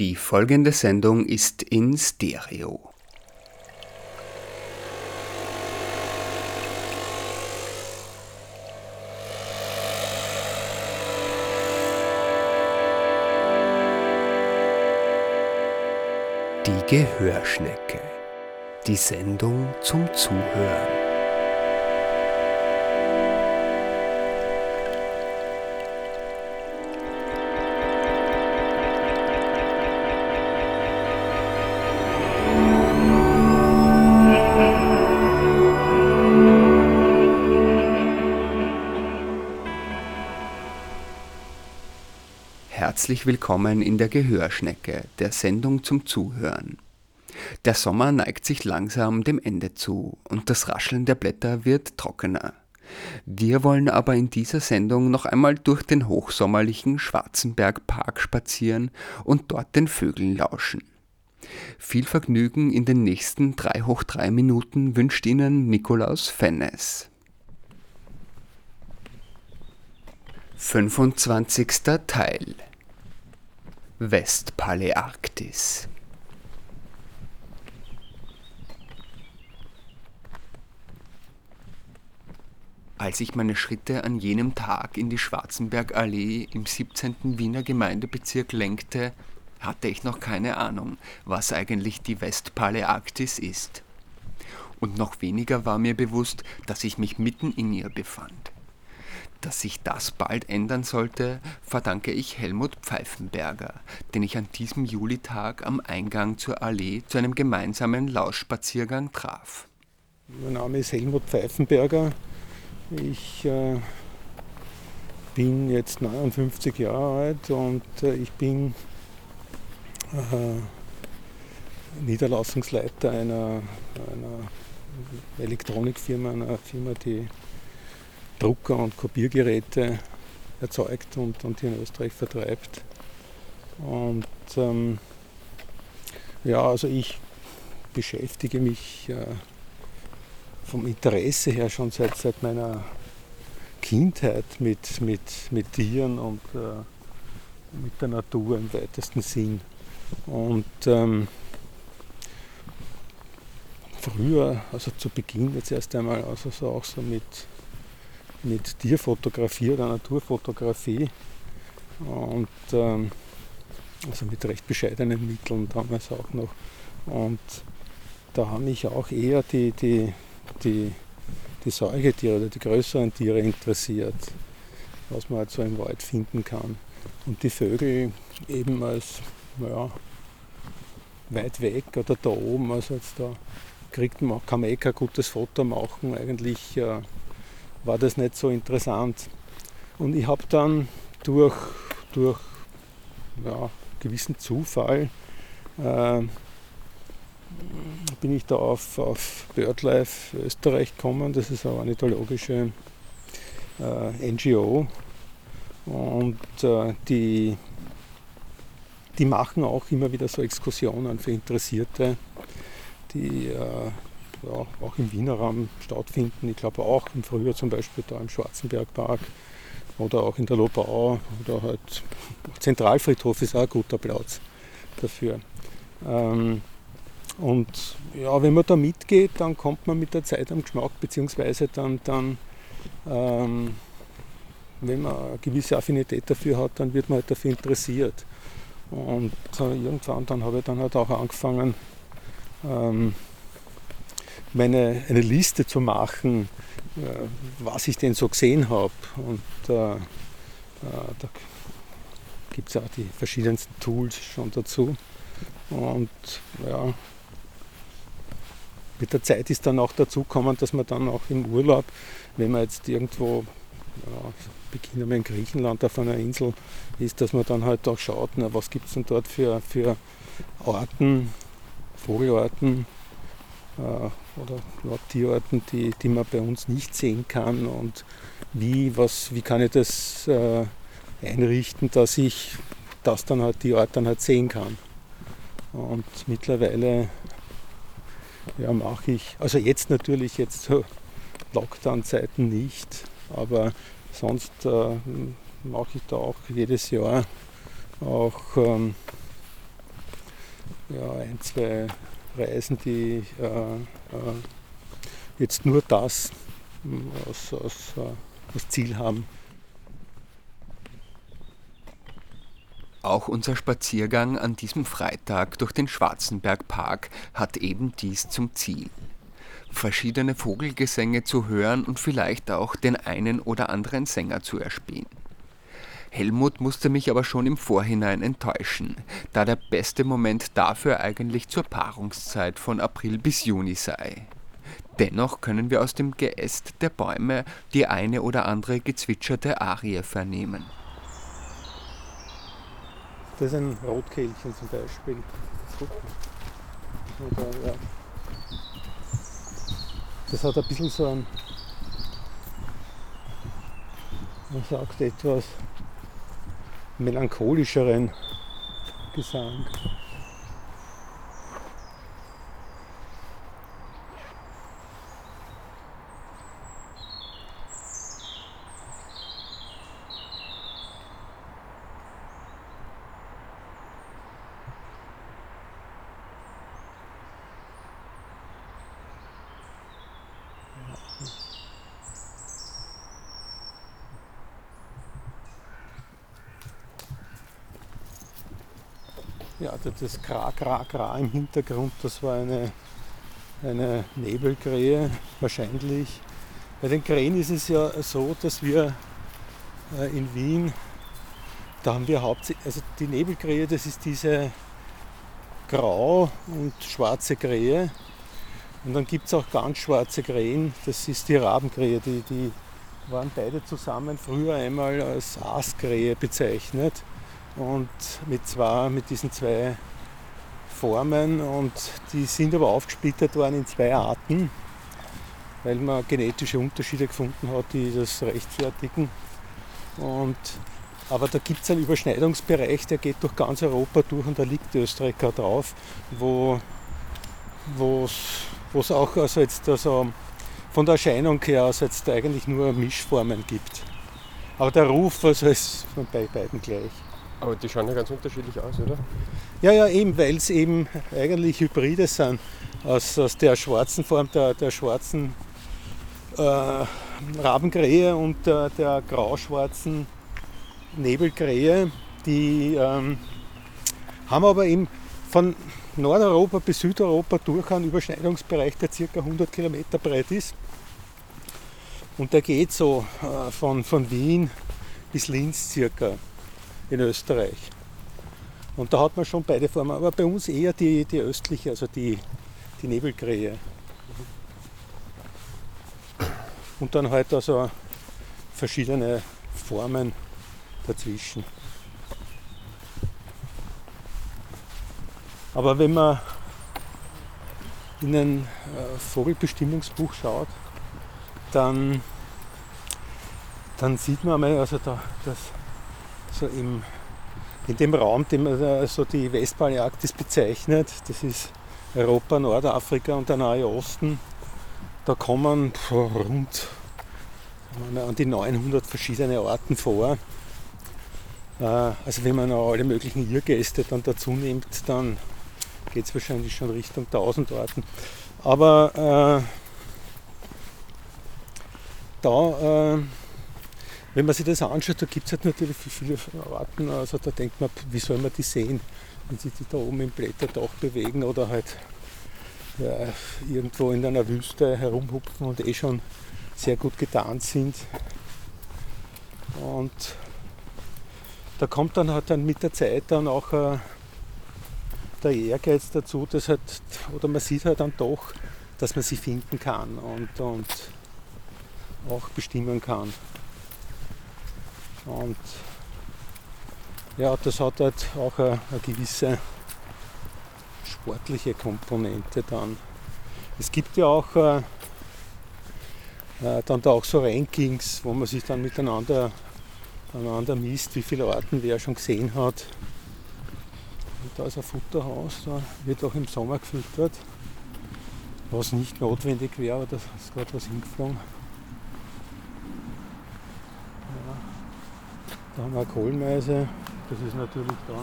Die folgende Sendung ist in Stereo. Die Gehörschnecke. Die Sendung zum Zuhören. Herzlich willkommen in der Gehörschnecke, der Sendung zum Zuhören. Der Sommer neigt sich langsam dem Ende zu und das Rascheln der Blätter wird trockener. Wir wollen aber in dieser Sendung noch einmal durch den hochsommerlichen Schwarzenbergpark spazieren und dort den Vögeln lauschen. Viel Vergnügen in den nächsten 3 hoch 3 Minuten wünscht Ihnen Nikolaus Fennes. 25. Teil Westpaläarktis Als ich meine Schritte an jenem Tag in die Schwarzenbergallee im 17. Wiener Gemeindebezirk lenkte, hatte ich noch keine Ahnung, was eigentlich die Westpaläarktis ist. Und noch weniger war mir bewusst, dass ich mich mitten in ihr befand. Dass sich das bald ändern sollte, verdanke ich Helmut Pfeifenberger, den ich an diesem Julitag am Eingang zur Allee zu einem gemeinsamen Lauschspaziergang traf. Mein Name ist Helmut Pfeifenberger. Ich äh, bin jetzt 59 Jahre alt und äh, ich bin äh, Niederlassungsleiter einer, einer Elektronikfirma, einer Firma, die Drucker und Kopiergeräte erzeugt und, und hier in Österreich vertreibt. Und ähm, ja, also ich beschäftige mich äh, vom Interesse her schon seit, seit meiner Kindheit mit, mit, mit Tieren und äh, mit der Natur im weitesten Sinn. Und ähm, früher, also zu Beginn jetzt erst einmal, also so auch so mit mit Tierfotografie oder Naturfotografie und ähm, also mit recht bescheidenen Mitteln damals auch noch. Und da haben mich auch eher die, die, die, die Säugetiere oder die größeren Tiere interessiert, was man halt so im Wald finden kann. Und die Vögel eben als ja, weit weg oder da oben, also jetzt da kriegt man, kann man eh kein gutes Foto machen, eigentlich. Äh, war das nicht so interessant. Und ich habe dann durch, durch ja, gewissen Zufall äh, bin ich da auf, auf BirdLife Österreich gekommen. Das ist eine ornithologische äh, NGO. Und äh, die, die machen auch immer wieder so Exkursionen für Interessierte, die äh, ja, auch im Wiener Raum stattfinden. Ich glaube auch im Frühjahr zum Beispiel da im Schwarzenbergpark oder auch in der Lobau oder halt Zentralfriedhof ist auch ein guter Platz dafür. Ähm, und ja, wenn man da mitgeht, dann kommt man mit der Zeit am Geschmack, beziehungsweise dann, dann ähm, wenn man eine gewisse Affinität dafür hat, dann wird man halt dafür interessiert. Und äh, irgendwann dann habe ich dann halt auch angefangen, ähm, meine, eine Liste zu machen, äh, was ich denn so gesehen habe. Und äh, äh, da gibt es auch die verschiedensten Tools schon dazu. Und ja, mit der Zeit ist dann auch dazu gekommen, dass man dann auch im Urlaub, wenn man jetzt irgendwo, ja, beginnen wir in Griechenland auf einer Insel ist, dass man dann halt auch schaut, na, was gibt es denn dort für, für Arten, Vogelarten, oder ja, Tierarten, die, die man bei uns nicht sehen kann und wie, was, wie kann ich das äh, einrichten, dass ich das dann halt, die Art dann halt sehen kann. Und mittlerweile ja, mache ich, also jetzt natürlich, jetzt Lockdown-Zeiten nicht, aber sonst äh, mache ich da auch jedes Jahr auch ähm, ja, ein, zwei Reisen, die äh, äh, jetzt nur das als, als, als Ziel haben. Auch unser Spaziergang an diesem Freitag durch den Schwarzenbergpark hat eben dies zum Ziel. Verschiedene Vogelgesänge zu hören und vielleicht auch den einen oder anderen Sänger zu erspähen. Helmut musste mich aber schon im Vorhinein enttäuschen, da der beste Moment dafür eigentlich zur Paarungszeit von April bis Juni sei. Dennoch können wir aus dem Geäst der Bäume die eine oder andere gezwitscherte Arie vernehmen. Das ist ein Rotkehlchen zum Beispiel. Das hat ein bisschen so einen, man sagt etwas melancholischeren Gesang. Ja, das Kra, Kra, Kra im Hintergrund, das war eine, eine Nebelkrähe wahrscheinlich. Bei den Krähen ist es ja so, dass wir äh, in Wien, da haben wir hauptsächlich, also die Nebelkrähe, das ist diese grau und schwarze Krähe. Und dann gibt es auch ganz schwarze Krähen, das ist die Rabenkrähe, die, die waren beide zusammen früher einmal als Aaskrähe bezeichnet und mit, zwei, mit diesen zwei Formen und die sind aber aufgesplittert worden in zwei Arten, weil man genetische Unterschiede gefunden hat, die das rechtfertigen. Und, aber da gibt es einen Überschneidungsbereich, der geht durch ganz Europa durch und da liegt Österreich gerade drauf, wo es auch also jetzt also von der Erscheinung her aus jetzt eigentlich nur Mischformen gibt. Aber der Ruf also ist bei beiden gleich. Aber die schauen ja ganz unterschiedlich aus, oder? Ja, ja, eben, weil es eben eigentlich Hybride sind. Aus, aus der schwarzen Form, der, der schwarzen äh, Rabenkrähe und der, der grauschwarzen Nebelkrähe. Die ähm, haben aber eben von Nordeuropa bis Südeuropa durch einen Überschneidungsbereich, der ca. 100 Kilometer breit ist. Und der geht so äh, von, von Wien bis Linz circa in Österreich. Und da hat man schon beide Formen, aber bei uns eher die, die östliche, also die, die Nebelkrähe. Und dann halt also verschiedene Formen dazwischen. Aber wenn man in ein äh, Vogelbestimmungsbuch schaut, dann, dann sieht man einmal, also da, das so im, in dem Raum, den man also die Westpaläarktis bezeichnet, das ist Europa, Nordafrika und der Nahe Osten, da kommen rund an die 900 verschiedene Arten vor. Äh, also wenn man auch alle möglichen Irrgäste dann dazu nimmt, dann geht es wahrscheinlich schon Richtung 1000 Arten. Aber äh, da äh, wenn man sich das anschaut, da gibt es halt natürlich viele Arten. Also da denkt man, wie soll man die sehen, wenn sie die da oben im Blätterdach bewegen oder halt ja, irgendwo in einer Wüste herumhupfen und eh schon sehr gut getarnt sind. Und da kommt dann halt dann mit der Zeit dann auch äh, der Ehrgeiz dazu, dass halt, oder man sieht halt dann doch, dass man sie finden kann und, und auch bestimmen kann. Und ja, das hat halt auch eine, eine gewisse sportliche Komponente dann. Es gibt ja auch äh, äh, dann da auch so Rankings, wo man sich dann miteinander einander misst, wie viele Arten wer schon gesehen hat. Und da ist ein Futterhaus, da wird auch im Sommer gefüttert, was nicht notwendig wäre, aber da ist gerade was hingeflogen. Da haben wir eine Kohlmeise, das ist natürlich da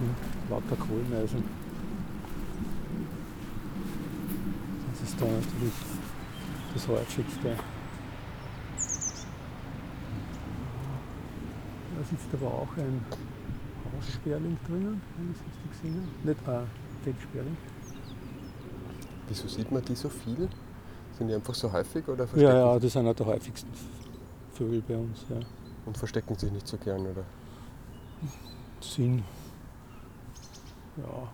Hm, lauter Kohlemeisen. Das ist da natürlich das häufigste. Da sitzt aber auch ein Haussperling drinnen, wenn ich es richtig gesehen habe. Nicht ein Fettsperling. Wieso sieht man die so viel? Sind die einfach so häufig oder Ja, ja, das sind auch der häufigsten Vögel bei uns. Ja. Und verstecken sich nicht so gern? Oder? Sind ja,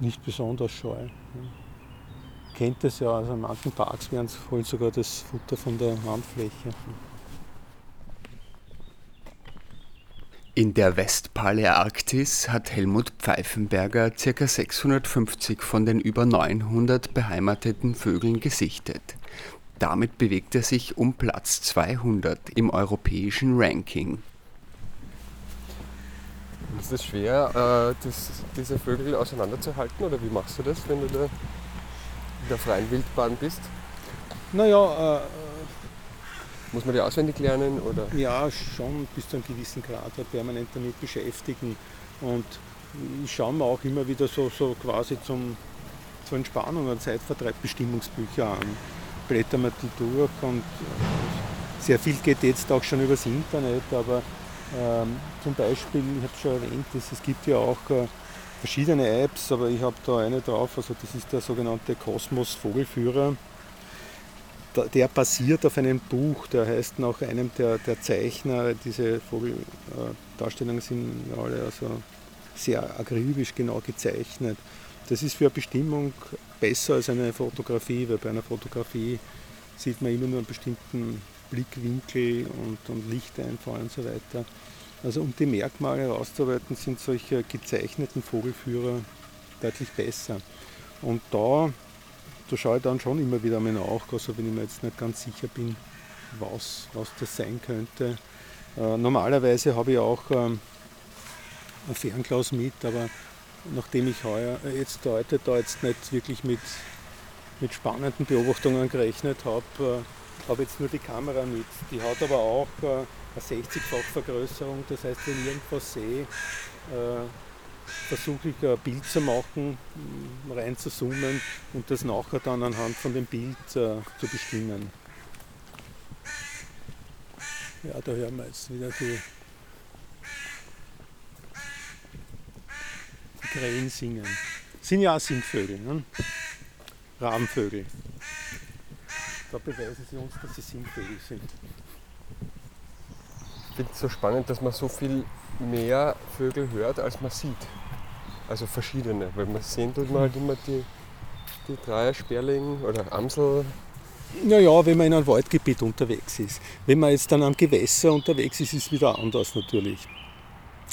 nicht besonders scheu. Kennt es ja, also in manchen Parks werden holen sogar das Futter von der Handfläche. In der Westpaläarktis hat Helmut Pfeifenberger ca. 650 von den über 900 beheimateten Vögeln gesichtet. Damit bewegt er sich um Platz 200 im europäischen Ranking. Ist es schwer, äh, das, diese Vögel auseinanderzuhalten oder wie machst du das, wenn du da in der freien Wildbahn bist? Naja, äh, Muss man die auswendig lernen oder? Ja, schon bis zu einem gewissen Grad halt permanent damit beschäftigen. Und ich schaue mir auch immer wieder so, so quasi zum, zur Entspannung und Zeitvertreib Bestimmungsbücher an. Blätter mir die durch und äh, sehr viel geht jetzt auch schon übers Internet, aber ähm, zum Beispiel, ich habe schon erwähnt, dass es gibt ja auch äh, verschiedene Apps, aber ich habe da eine drauf, also das ist der sogenannte Kosmos Vogelführer da- der basiert auf einem Buch, der heißt nach einem der, der Zeichner. Diese Vogeldarstellungen sind alle also sehr akribisch genau gezeichnet. Das ist für eine Bestimmung besser als eine Fotografie, weil bei einer Fotografie sieht man immer nur einen bestimmten Blickwinkel und, und Lichteinfall und so weiter. Also um die Merkmale herauszuarbeiten, sind solche gezeichneten Vogelführer deutlich besser. Und da da schaue ich dann schon immer wieder einmal nach, also wenn ich mir jetzt nicht ganz sicher bin, was, was das sein könnte. Äh, normalerweise habe ich auch ähm, ein Fernglas mit, aber nachdem ich heuer, äh, jetzt heute da jetzt nicht wirklich mit, mit spannenden Beobachtungen gerechnet habe, äh, habe jetzt nur die Kamera mit. Die hat aber auch äh, eine 60-fach Vergrößerung, das heißt, wenn ich irgendwas sehe, äh, versuche ich ein Bild zu machen, m, rein zu zoomen und das nachher dann anhand von dem Bild äh, zu bestimmen. Ja, da hören wir jetzt wieder die, Krähen singen. Sind ja auch Singvögel, ne? Rabenvögel. Da beweisen sie uns, dass sie Singvögel sind. Ich finde es so spannend, dass man so viel mehr Vögel hört, als man sieht. Also verschiedene, weil man sehen tut man halt immer die, die Dreier, Sperling oder Amsel. Naja, wenn man in einem Waldgebiet unterwegs ist. Wenn man jetzt dann am Gewässer unterwegs ist, ist es wieder anders natürlich.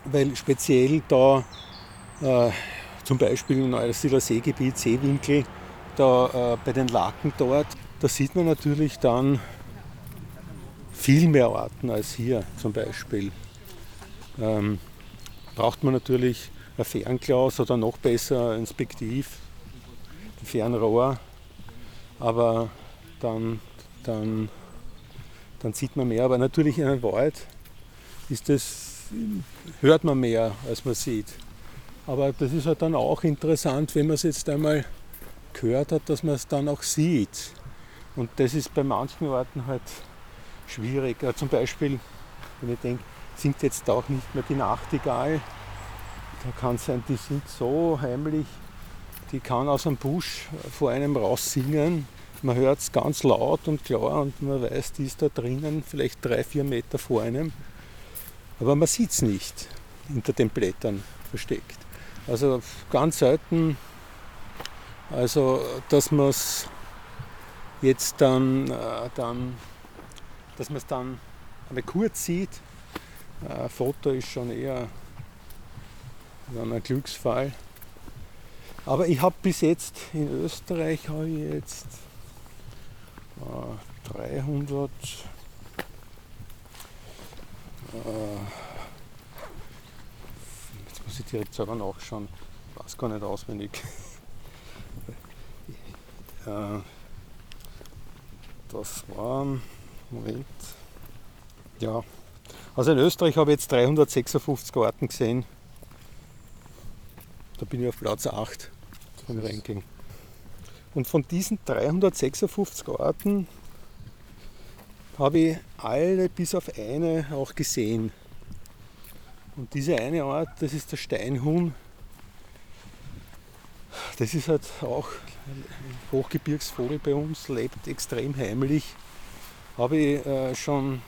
Weil speziell da äh, zum Beispiel im Neusiedler Seegebiet, Seewinkel, da äh, bei den Laken dort, da sieht man natürlich dann viel mehr Arten als hier zum Beispiel. Ähm, braucht man natürlich ein Fernglas oder noch besser ein Spektiv, ein Fernrohr, aber dann, dann, dann sieht man mehr. Aber natürlich in einem Wald ist das, hört man mehr, als man sieht. Aber das ist halt dann auch interessant, wenn man es jetzt einmal gehört hat, dass man es dann auch sieht. Und das ist bei manchen Orten halt schwierig. Äh, Zum Beispiel, wenn ich denke, singt jetzt auch nicht mehr die Nachtigall, da kann es sein, die sind so heimlich, die kann aus dem Busch vor einem raus singen. Man hört es ganz laut und klar und man weiß, die ist da drinnen, vielleicht drei, vier Meter vor einem. Aber man sieht es nicht hinter den Blättern versteckt. Also ganz selten, also dass man es jetzt dann, äh, dann dass man es dann einmal kurz sieht. Äh, Foto ist schon eher dann ein Glücksfall. Aber ich habe bis jetzt in Österreich habe ich jetzt äh, 300 äh, muss ich direkt selber nachschauen, ich weiß gar nicht auswendig. äh, das waren, Moment, ja, also in Österreich habe ich jetzt 356 Arten gesehen Da bin ich auf Platz 8 vom Ranking. Und von diesen 356 Arten habe ich alle bis auf eine auch gesehen. Und diese eine Art, das ist der Steinhuhn. Das ist halt auch ein Hochgebirgsvogel bei uns, lebt extrem heimlich. Habe ich äh, schon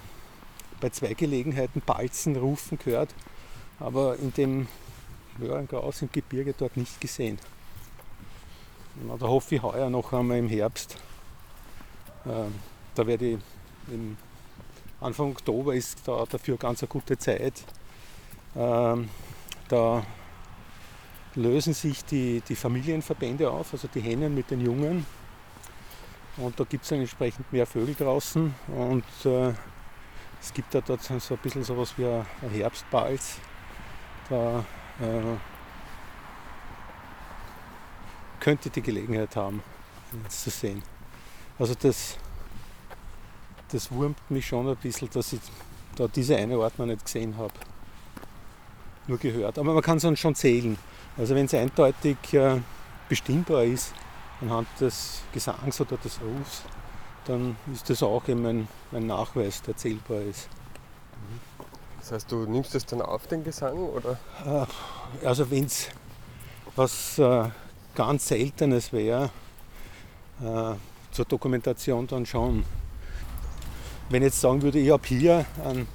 bei zwei Gelegenheiten Balzen rufen gehört, aber in dem Möhrengraus im Gebirge dort nicht gesehen. Na, da hoffe ich heuer noch einmal im Herbst. Äh, da werde ich Anfang Oktober ist da dafür ganz eine gute Zeit. Ähm, da lösen sich die, die Familienverbände auf, also die Hennen mit den Jungen. Und da gibt es dann entsprechend mehr Vögel draußen. Und äh, es gibt da dort so ein bisschen sowas wie ein Herbstbalz. Da äh, könnte die Gelegenheit haben, jetzt zu sehen. Also das, das wurmt mich schon ein bisschen, dass ich da diese eine noch nicht gesehen habe. Nur gehört. Aber man kann es dann schon zählen. Also wenn es eindeutig äh, bestimmbar ist, anhand des Gesangs oder des Rufs, dann ist das auch eben ein, ein Nachweis, der zählbar ist. Das heißt, du nimmst das dann auf, den Gesang? Oder? Äh, also wenn es was äh, ganz Seltenes wäre, äh, zur Dokumentation dann schon. Wenn ich jetzt sagen würde, ich habe hier einen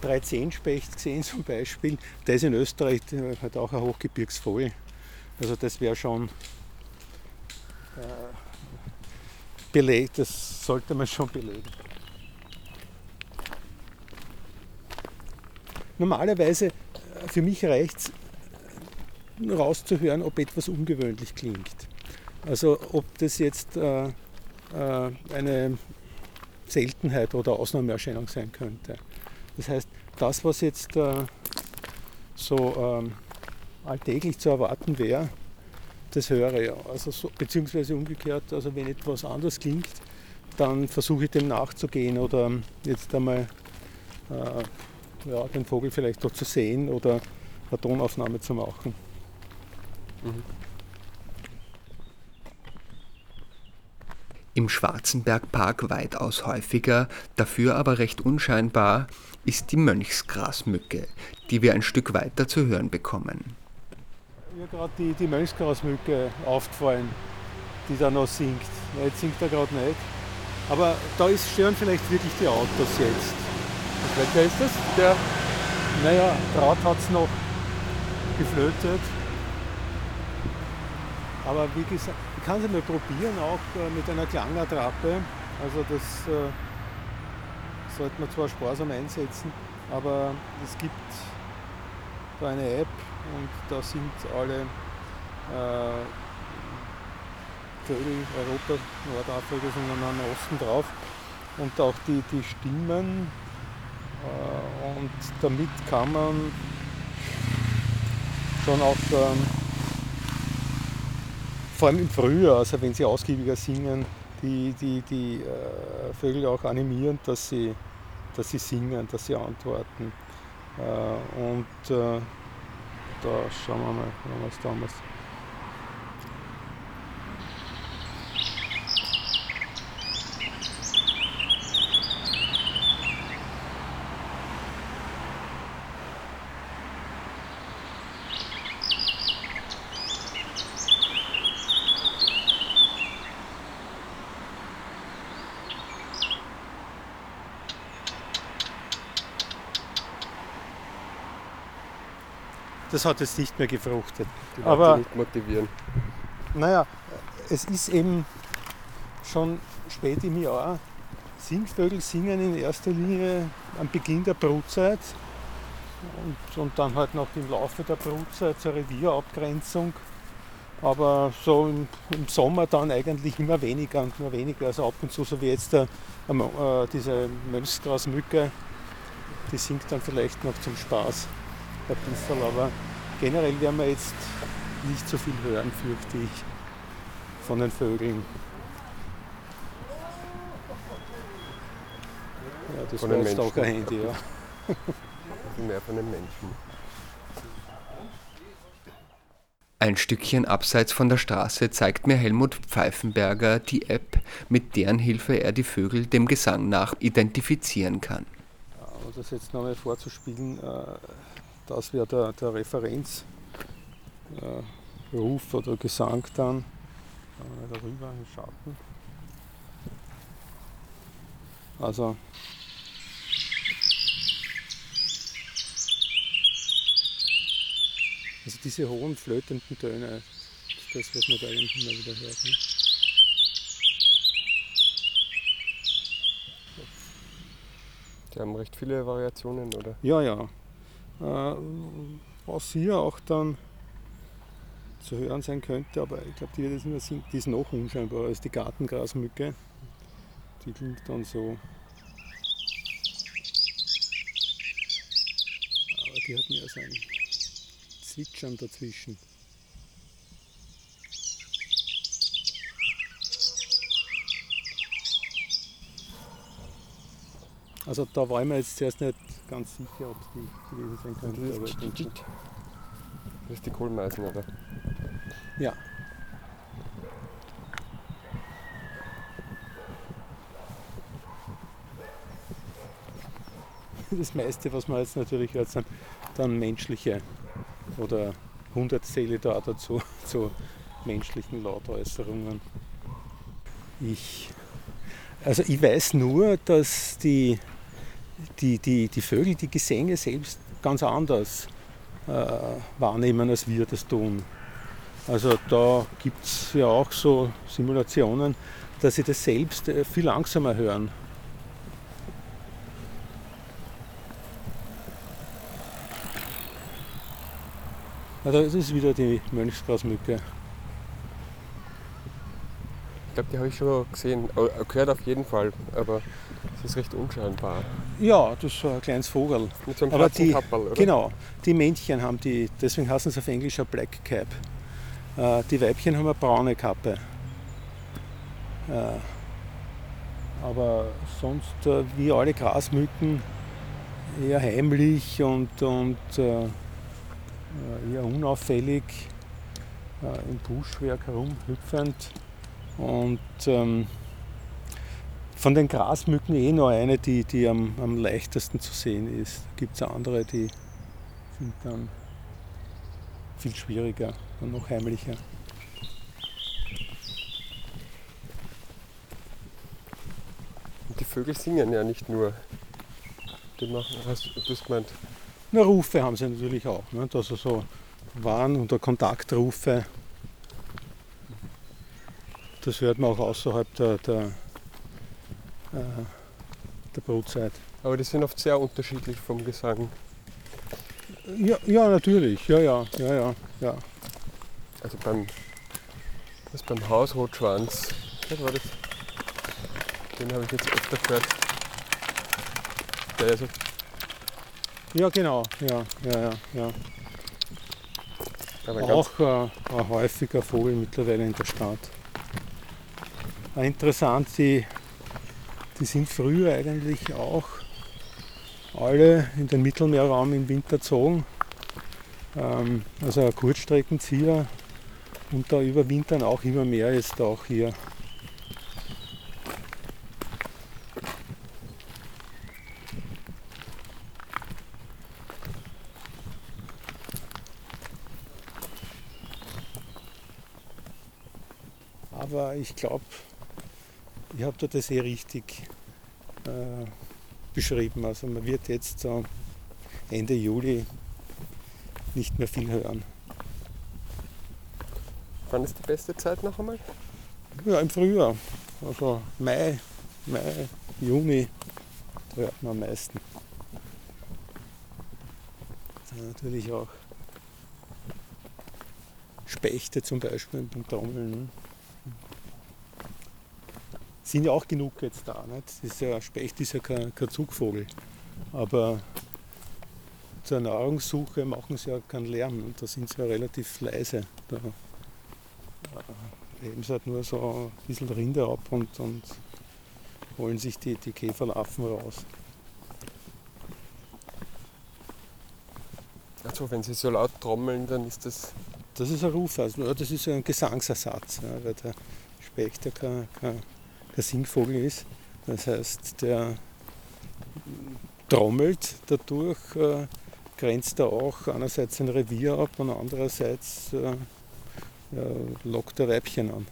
13-Specht gesehen zum Beispiel, der ist in Österreich halt auch ein Hochgebirgsvogel. Also das wäre schon äh, belegt, das sollte man schon belegen. Normalerweise, äh, für mich reicht es, rauszuhören, ob etwas ungewöhnlich klingt. Also ob das jetzt äh, äh, eine Seltenheit oder Ausnahmeerscheinung sein könnte. Das heißt, das, was jetzt äh, so ähm, alltäglich zu erwarten wäre, das höre ich. Also so, beziehungsweise umgekehrt, also wenn etwas anders klingt, dann versuche ich dem nachzugehen oder jetzt einmal äh, ja, den Vogel vielleicht doch zu sehen oder eine Tonaufnahme zu machen. Mhm. Im Schwarzenbergpark weitaus häufiger, dafür aber recht unscheinbar, ist die Mönchsgrasmücke, die wir ein Stück weiter zu hören bekommen. Mir gerade die, die Mönchsgrasmücke aufgefallen, die da noch singt. Jetzt singt er gerade nicht. Aber da ist, stören vielleicht wirklich die Autos jetzt. Welcher ist das? Der? Naja, Draht hat es noch geflötet. Aber wie gesagt, ich kann es mal probieren, auch äh, mit einer Klangattrappe. Also das äh, sollte man zwar sparsam einsetzen, aber es gibt da eine App und da sind alle äh, Vögel Europa, Nordafrika und am Osten drauf und auch die, die Stimmen äh, und damit kann man schon auch ähm, vor allem im Frühjahr, also wenn sie ausgiebiger singen, die, die, die äh, Vögel auch animieren, dass sie, dass sie singen, dass sie antworten. Äh, und äh, da schauen wir mal, was damals das hat jetzt nicht mehr gefruchtet. Die Leute Aber nicht motivieren. Naja, es ist eben schon spät im Jahr. Singvögel singen in erster Linie am Beginn der Brutzeit und, und dann halt noch im Laufe der Brutzeit zur Revierabgrenzung. Aber so im, im, Sommer dann eigentlich immer weniger und nur weniger. Also ab und zu, so wie jetzt der, äh, diese Mönchsgrasmücke, die singt dann vielleicht noch zum Spaß ein bisschen, aber generell werden wir jetzt nicht so viel hören, fürchte ich, von den Vögeln. Ja, das von war jetzt auch ein Handy, ja. Mehr von den Menschen. Ein Stückchen abseits von der Straße zeigt mir Helmut Pfeifenberger die App, mit deren Hilfe er die Vögel dem Gesang nach identifizieren kann. Um das jetzt nochmal vorzuspielen, äh, das wäre der, der Referenzruf äh, oder Gesang dann. Darüber im Schatten. Also Also diese hohen flötenden Töne, das ist das, was man da irgendwie immer wieder hört. Ne? Die haben recht viele Variationen, oder? Ja, ja. Äh, was hier auch dann zu hören sein könnte, aber ich glaube, die, die, die ist noch unscheinbarer als die Gartengrasmücke. Die klingt dann so. Aber die hat mehr sein Zwitschern dazwischen. Also da ich mir jetzt zuerst nicht ganz sicher, ob es die gewesen sein könnte. Das ist, aber das ist die Kohlmeisen, oder? Ja. Das meiste, was man jetzt natürlich hört, sind dann menschliche oder Hundertseele da dazu zu menschlichen Lautäußerungen. Ich, also ich weiß nur, dass die, die, die, die Vögel die Gesänge selbst ganz anders äh, wahrnehmen, als wir das tun. Also da gibt es ja auch so Simulationen, dass sie das selbst äh, viel langsamer hören. Also das ist wieder die Mönchsgrasmücke. Ich glaube, die habe ich schon gesehen. Äh, gehört auf jeden Fall, aber es ist recht unscheinbar. Ja, das ist ein kleines Vogel. Mit so einem aber die, Kapperl, oder? Genau, die Männchen haben die, deswegen heißen sie auf Englisch ein Black Cap. Äh, die Weibchen haben eine braune Kappe. Äh, aber sonst äh, wie alle Grasmücken eher heimlich und, und äh, äh, eher unauffällig äh, im Buschwerk herumhüpfend. Und ähm, von den Grasmücken eh nur eine, die, die am, am leichtesten zu sehen ist. Da gibt es andere, die sind dann viel schwieriger und noch heimlicher. Und die Vögel singen ja nicht nur. Die machen, hast du gemeint, na, Rufe haben sie natürlich auch. Ne? Also so Warn- oder Kontaktrufe. Das hört man auch außerhalb der, der, äh, der Brutzeit. aber die sind oft sehr unterschiedlich vom Gesang. Ja, ja, natürlich. Ja, ja, ja, ja, ja. Also beim, das beim Hausrotschwanz, was war das? Den habe ich jetzt öfter gehört. Der ist Ja, genau. Ja, ja, ja, ja. aber Auch äh, ein häufiger Vogel mittlerweile in der Stadt. Interessant, die, die sind früher eigentlich auch alle in den Mittelmeerraum im Winter gezogen. Ähm, also ein Kurzstreckenzieher und da überwintern auch immer mehr jetzt auch hier. Aber ich glaube, ich habe da das eh richtig äh, beschrieben. Also man wird jetzt so Ende Juli nicht mehr viel hören. Wann ist die beste Zeit noch einmal? Ja, im Frühjahr. Also Mai, Mai, Juni, da hört man am meisten. Dann natürlich auch Spechte zum Beispiel beim Trommeln. Ne? Sind ja auch genug jetzt da. Nicht? Das ist ja, Specht ist ja kein, kein Zugvogel. Aber zur Nahrungssuche machen sie ja keinen Lärm und da sind sie ja relativ leise. Da äh, heben sie halt nur so ein bisschen Rinde ab und, und holen sich die, die Käferlarven raus. Also wenn sie so laut trommeln, dann ist das das ist ein Ruf, also, das ist ein Gesangsersatz, ja, weil der Specht ja kein, kein, kein Singvogel ist. Das heißt, der trommelt dadurch, äh, grenzt er auch einerseits sein Revier ab und andererseits äh, lockt er Weibchen an.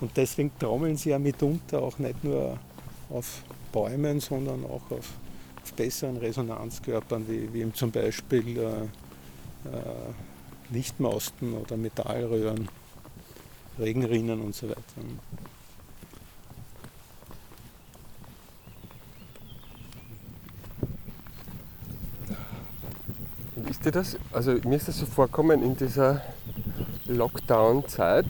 Und deswegen trommeln sie ja mitunter auch nicht nur auf Bäumen, sondern auch auf, auf besseren Resonanzkörpern, wie, wie zum Beispiel äh, äh, Lichtmausten oder Metallröhren, Regenrinnen und so weiter. Ist dir das, also mir ist das so vorkommen in dieser Lockdown-Zeit,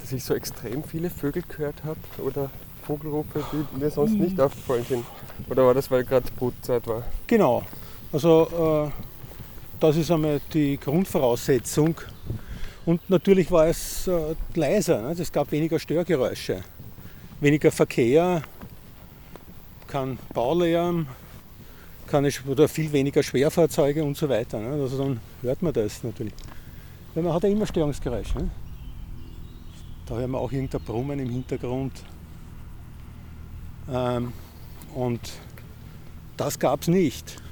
dass ich so extrem viele Vögel gehört habe oder Vogelrufe, die mir sonst nicht aufgefallen sind. Oder war das, weil gerade Brutzeit war? Genau. Also äh, das ist einmal die Grundvoraussetzung. Und natürlich war es äh, leiser. Ne? Es gab weniger Störgeräusche, weniger Verkehr, kein Baulärm, keine, oder viel weniger Schwerfahrzeuge und so weiter. Ne? Also dann hört man das natürlich. Weil man hat ja immer Störungsgeräusche. Ne? Da hören wir auch irgendein Brummen im Hintergrund. Ähm, und das gab es nicht.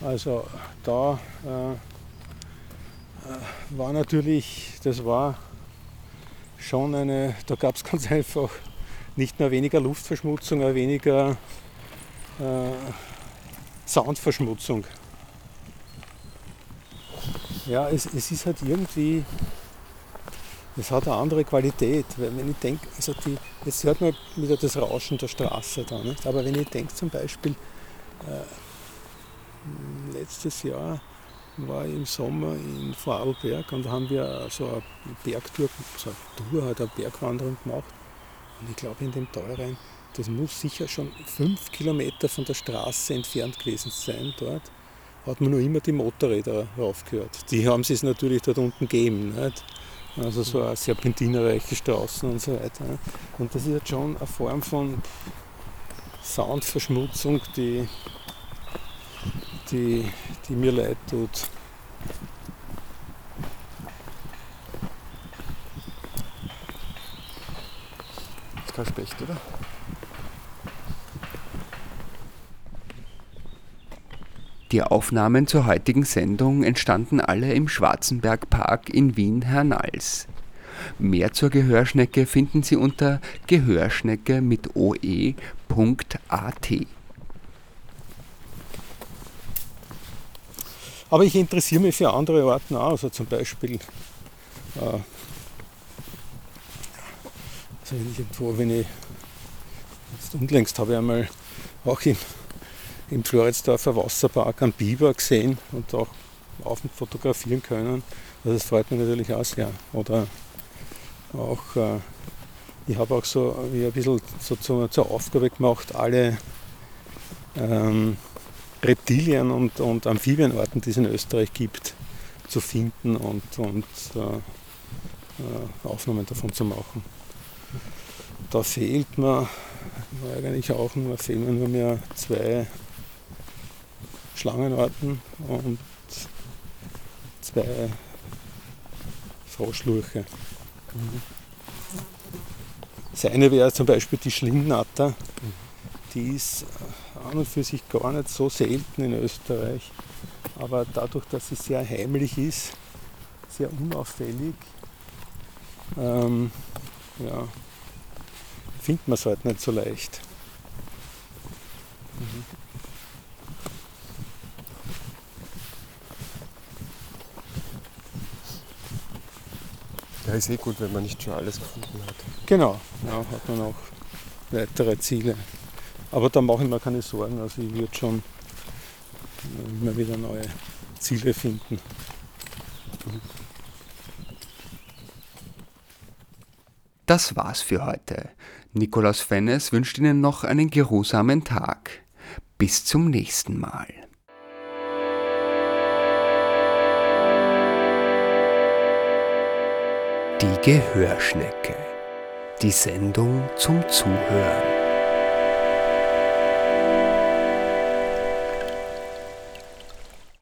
Also da äh, war natürlich, das war schon eine, da gab es ganz einfach nicht nur weniger Luftverschmutzung, aber weniger äh, Soundverschmutzung. Ja, es, es ist halt irgendwie es hat eine andere Qualität. Wenn ich denke, also die, jetzt hört man wieder das Rauschen der Straße da, nicht? aber wenn ich denke zum Beispiel, äh, letztes Jahr war im Sommer in Vorarlberg und da haben wir so eine Bergtour, so eine Tour, halt eine Bergwanderung gemacht. Und ich glaube in dem Teurein, das muss sicher schon fünf Kilometer von der Straße entfernt gewesen sein dort, hat man nur immer die Motorräder raufgehört. Die haben es natürlich dort unten gegeben. Nicht? Also so eine serpentinerreiche Straßen und so weiter. Und das ist jetzt schon eine Form von Soundverschmutzung, die, die, die mir leid tut. Das ist kein Specht, oder? Die Aufnahmen zur heutigen Sendung entstanden alle im Schwarzenbergpark in Wien-Hernals. Mehr zur Gehörschnecke finden Sie unter gehörschnecke mit oe.at. Aber ich interessiere mich für andere Orten auch, also zum Beispiel, äh, also wenn ich irgendwo, wenn ich, jetzt unlängst habe ich einmal auch im im Floridsdorfer Wasserpark einen Biber gesehen und auch auf und fotografieren können. Also das freut mich natürlich auch sehr. Oder auch, äh, ich habe auch so wie ein bisschen so zur, zur Aufgabe gemacht, alle ähm, Reptilien und, und Amphibienarten, die es in Österreich gibt, zu finden und, und äh, äh, Aufnahmen davon zu machen. Da fehlt mir eigentlich auch nur, fehlen mir nur mehr zwei Schlangenarten und zwei Froschlurche. Mhm. Das eine wäre zum Beispiel die Schlingnatter. Die ist an und für sich gar nicht so selten in Österreich. Aber dadurch, dass sie sehr heimlich ist, sehr unauffällig, ähm, ja, findet man es halt nicht so leicht. Mhm. Ja, ist eh gut, wenn man nicht schon alles gefunden hat. Genau, ja, hat man auch weitere Ziele. Aber da mache ich mir keine Sorgen. Also ich würde schon immer wieder neue Ziele finden. Das war's für heute. Nikolaus Fennes wünscht Ihnen noch einen geruhsamen Tag. Bis zum nächsten Mal. Die Gehörschnecke. Die Sendung zum Zuhören.